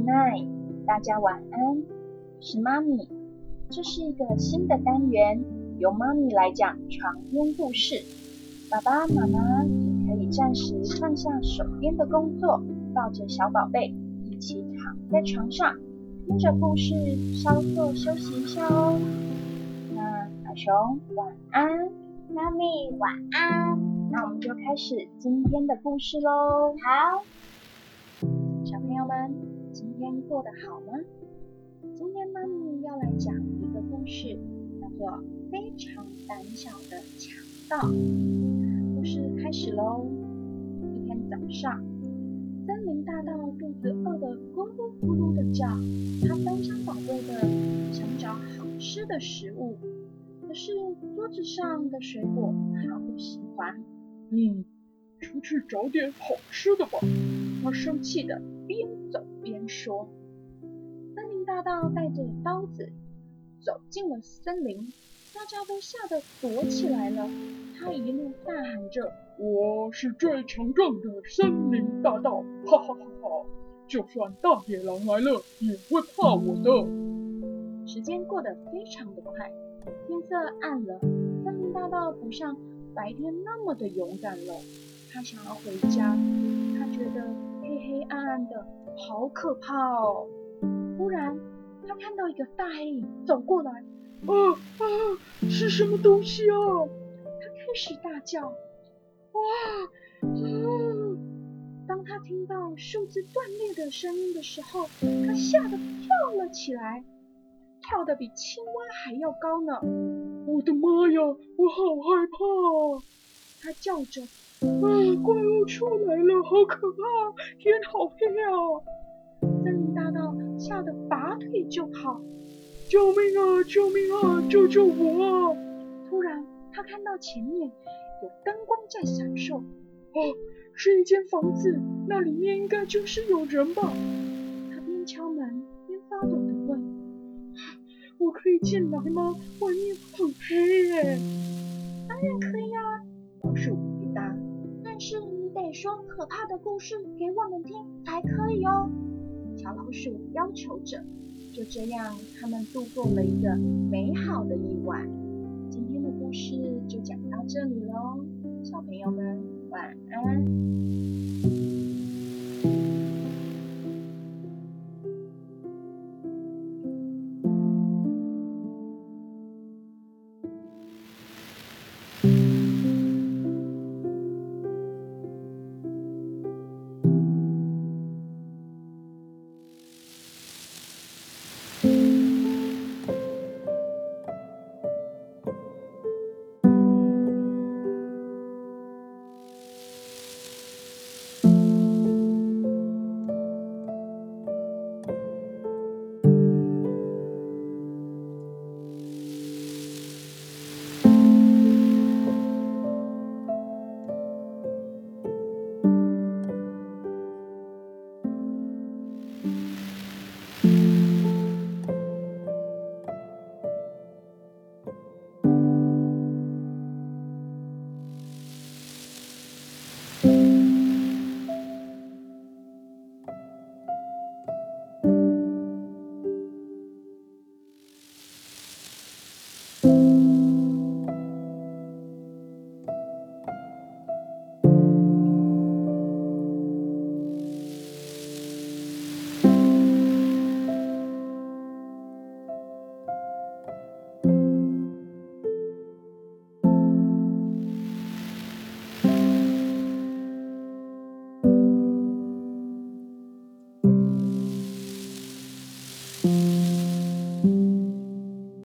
Good night，大家晚安。是妈咪，这是一个新的单元，由妈咪来讲床边故事。爸爸妈妈也可以暂时放下手边的工作，抱着小宝贝一起躺在床上，听着故事稍作休息一下哦。那小熊晚安，妈咪晚安。那我们就开始今天的故事喽。好，小朋友们今天过得好吗？今天妈咪要来讲一个故事，叫做《非常胆小的强盗》。故事开始喽。一天早上，森林大盗肚子饿得咕噜咕噜的叫，他翻箱倒柜的想找好吃的食物，可是桌子上的水果他不喜欢。嗯，出去找点好吃的吧。他生气的边说。森林大盗带着刀子走进了森林，大家都吓得躲起来了。他一路大喊着：“我是最强壮的森林大盗！”哈哈哈哈！就算大野狼来了，也会怕我的。时间过得非常的快，天色暗了，森林大盗不像。白天那么的勇敢了，他想要回家，他觉得黑暗暗的，好可怕哦。忽然，他看到一个大黑影走过来，啊啊，是什么东西啊？他开始大叫，哇啊！当他听到树枝断裂的声音的时候，他吓得跳了起来，跳得比青蛙还要高呢。我的妈呀，我好害怕啊！他叫着：“啊，怪物出来了，好可怕！天好黑啊！”森林大盗吓得拔腿就跑：“救命啊！救命啊！救救我！”突然，他看到前面有灯光在闪烁，哦，是一间房子，那里面应该就是有人吧？他边敲门边发抖的问。我可以进来吗？外面很黑耶。当然可以啊，说可怕的故事给我们听才可以哦。小老鼠要求着。就这样，他们度过了一个美好的夜晚。今天的故事就讲到这里喽，小朋友们晚安。